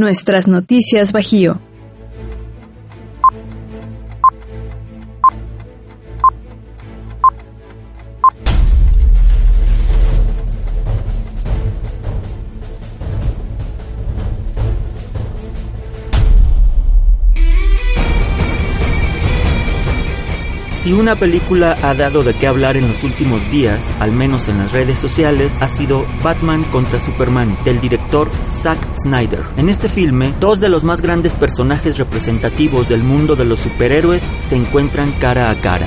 Nuestras noticias Bajío. Si una película ha dado de qué hablar en los últimos días, al menos en las redes sociales, ha sido Batman contra Superman, del director Zack Snyder. En este filme, dos de los más grandes personajes representativos del mundo de los superhéroes se encuentran cara a cara.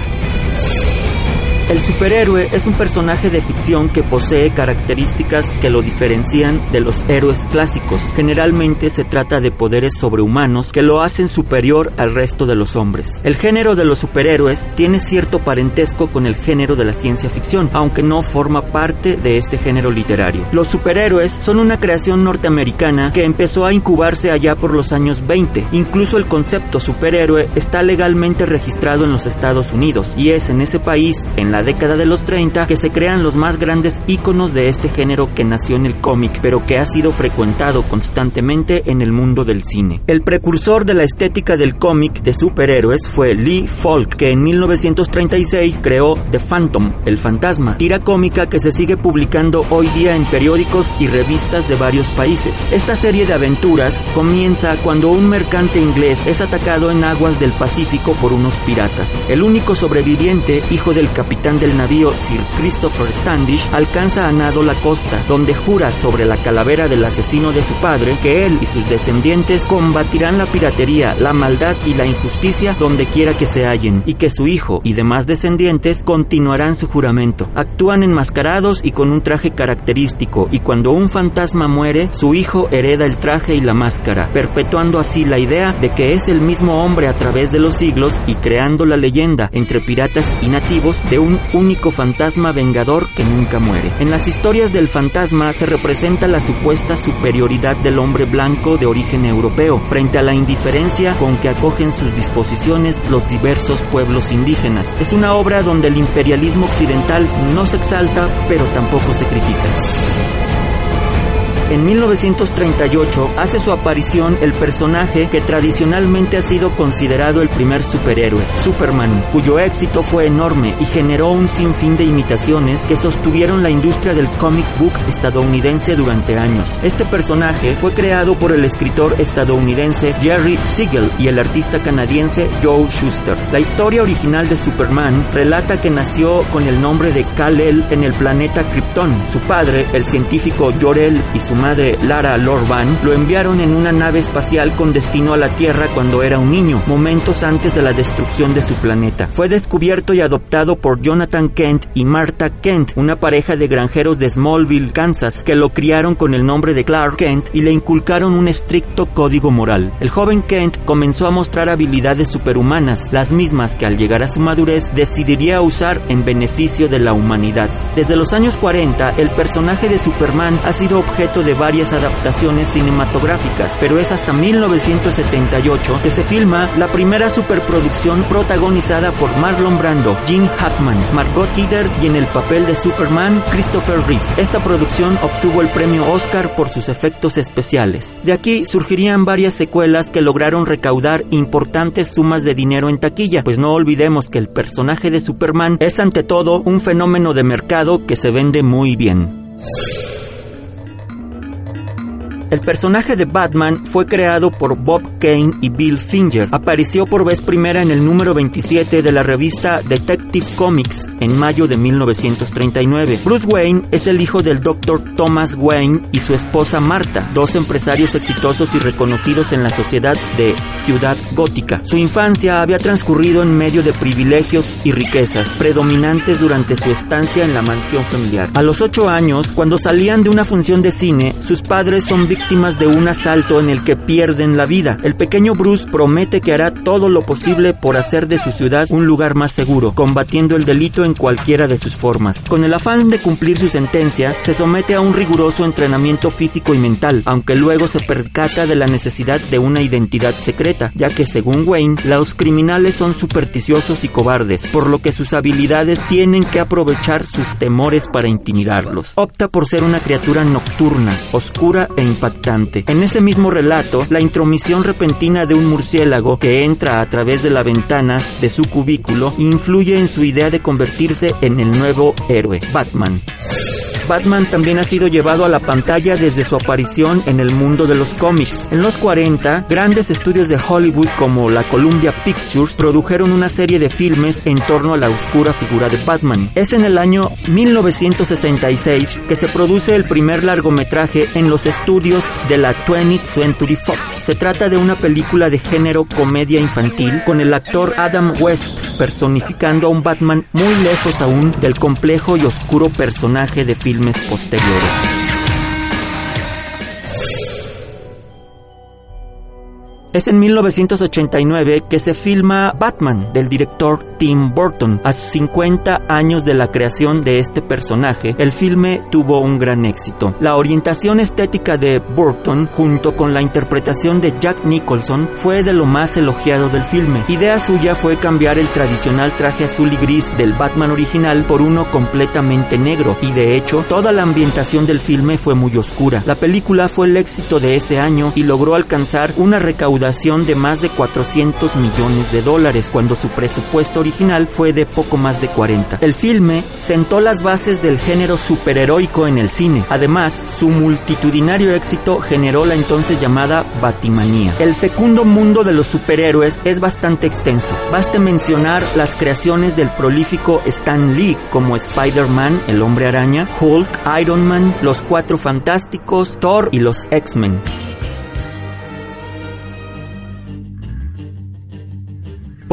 El superhéroe es un personaje de ficción que posee características que lo diferencian de los héroes clásicos. Generalmente se trata de poderes sobrehumanos que lo hacen superior al resto de los hombres. El género de los superhéroes tiene cierto parentesco con el género de la ciencia ficción, aunque no forma parte de este género literario. Los superhéroes son una creación norteamericana que empezó a incubarse allá por los años 20. Incluso el concepto superhéroe está legalmente registrado en los Estados Unidos y es en ese país, en la década de los 30 que se crean los más grandes íconos de este género que nació en el cómic, pero que ha sido frecuentado constantemente en el mundo del cine. El precursor de la estética del cómic de superhéroes fue Lee Falk, que en 1936 creó The Phantom, el fantasma, tira cómica que se sigue publicando hoy día en periódicos y revistas de varios países. Esta serie de aventuras comienza cuando un mercante inglés es atacado en aguas del Pacífico por unos piratas. El único sobreviviente, hijo del capitán del navío Sir Christopher Standish alcanza a nado la costa, donde jura sobre la calavera del asesino de su padre que él y sus descendientes combatirán la piratería, la maldad y la injusticia donde quiera que se hallen, y que su hijo y demás descendientes continuarán su juramento. Actúan enmascarados y con un traje característico, y cuando un fantasma muere, su hijo hereda el traje y la máscara, perpetuando así la idea de que es el mismo hombre a través de los siglos y creando la leyenda entre piratas y nativos de un único fantasma vengador que nunca muere. En las historias del fantasma se representa la supuesta superioridad del hombre blanco de origen europeo frente a la indiferencia con que acogen sus disposiciones los diversos pueblos indígenas. Es una obra donde el imperialismo occidental no se exalta, pero tampoco se critica. En 1938 hace su aparición el personaje que tradicionalmente ha sido considerado el primer superhéroe, Superman, cuyo éxito fue enorme y generó un sinfín de imitaciones que sostuvieron la industria del comic book estadounidense durante años. Este personaje fue creado por el escritor estadounidense Jerry Siegel y el artista canadiense Joe Schuster. La historia original de Superman relata que nació con el nombre de Kal-El en el planeta Krypton. Su padre, el científico Jor-El y su madre Lara Lorban lo enviaron en una nave espacial con destino a la Tierra cuando era un niño, momentos antes de la destrucción de su planeta. Fue descubierto y adoptado por Jonathan Kent y Martha Kent, una pareja de granjeros de Smallville, Kansas, que lo criaron con el nombre de Clark Kent y le inculcaron un estricto código moral. El joven Kent comenzó a mostrar habilidades superhumanas, las mismas que al llegar a su madurez decidiría usar en beneficio de la humanidad. Desde los años 40, el personaje de Superman ha sido objeto de varias adaptaciones cinematográficas, pero es hasta 1978 que se filma la primera superproducción protagonizada por Marlon Brando, Gene Hackman, Margot Kidder y en el papel de Superman, Christopher Reeve. Esta producción obtuvo el premio Oscar por sus efectos especiales. De aquí surgirían varias secuelas que lograron recaudar importantes sumas de dinero en taquilla, pues no olvidemos que el personaje de Superman es ante todo un fenómeno de mercado que se vende muy bien. El personaje de Batman fue creado por Bob Kane y Bill Finger. Apareció por vez primera en el número 27 de la revista Detective Comics en mayo de 1939. Bruce Wayne es el hijo del Dr. Thomas Wayne y su esposa Martha, dos empresarios exitosos y reconocidos en la sociedad de Ciudad Gótica. Su infancia había transcurrido en medio de privilegios y riquezas, predominantes durante su estancia en la mansión familiar. A los 8 años, cuando salían de una función de cine, sus padres son víctimas víctimas de un asalto en el que pierden la vida. El pequeño Bruce promete que hará todo lo posible por hacer de su ciudad un lugar más seguro, combatiendo el delito en cualquiera de sus formas. Con el afán de cumplir su sentencia, se somete a un riguroso entrenamiento físico y mental, aunque luego se percata de la necesidad de una identidad secreta, ya que según Wayne, los criminales son supersticiosos y cobardes, por lo que sus habilidades tienen que aprovechar sus temores para intimidarlos. Opta por ser una criatura nocturna, oscura e impactante. En ese mismo relato, la intromisión repentina de un murciélago que entra a través de la ventana de su cubículo influye en su idea de convertirse en el nuevo héroe, Batman. Batman también ha sido llevado a la pantalla desde su aparición en el mundo de los cómics. En los 40, grandes estudios de Hollywood como la Columbia Pictures produjeron una serie de filmes en torno a la oscura figura de Batman. Es en el año 1966 que se produce el primer largometraje en los estudios de la 20th Century Fox. Se trata de una película de género comedia infantil con el actor Adam West personificando a un Batman muy lejos aún del complejo y oscuro personaje de film filmes posteriores. Es en 1989 que se filma Batman del director Tim Burton. A sus 50 años de la creación de este personaje, el filme tuvo un gran éxito. La orientación estética de Burton junto con la interpretación de Jack Nicholson fue de lo más elogiado del filme. Idea suya fue cambiar el tradicional traje azul y gris del Batman original por uno completamente negro y de hecho toda la ambientación del filme fue muy oscura. La película fue el éxito de ese año y logró alcanzar una recaudación de más de 400 millones de dólares, cuando su presupuesto original fue de poco más de 40. El filme sentó las bases del género superheroico en el cine. Además, su multitudinario éxito generó la entonces llamada Batimanía. El fecundo mundo de los superhéroes es bastante extenso. Baste mencionar las creaciones del prolífico Stan Lee como Spider-Man, el hombre araña, Hulk, Iron Man, los Cuatro Fantásticos, Thor y los X-Men.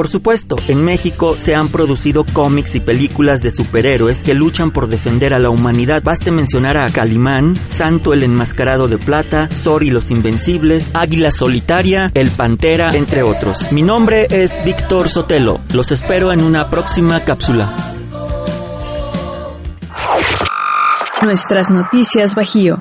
Por supuesto, en México se han producido cómics y películas de superhéroes que luchan por defender a la humanidad. Baste mencionar a Calimán, Santo el Enmascarado de Plata, Zor y los Invencibles, Águila Solitaria, El Pantera, entre otros. Mi nombre es Víctor Sotelo. Los espero en una próxima cápsula. Nuestras noticias Bajío.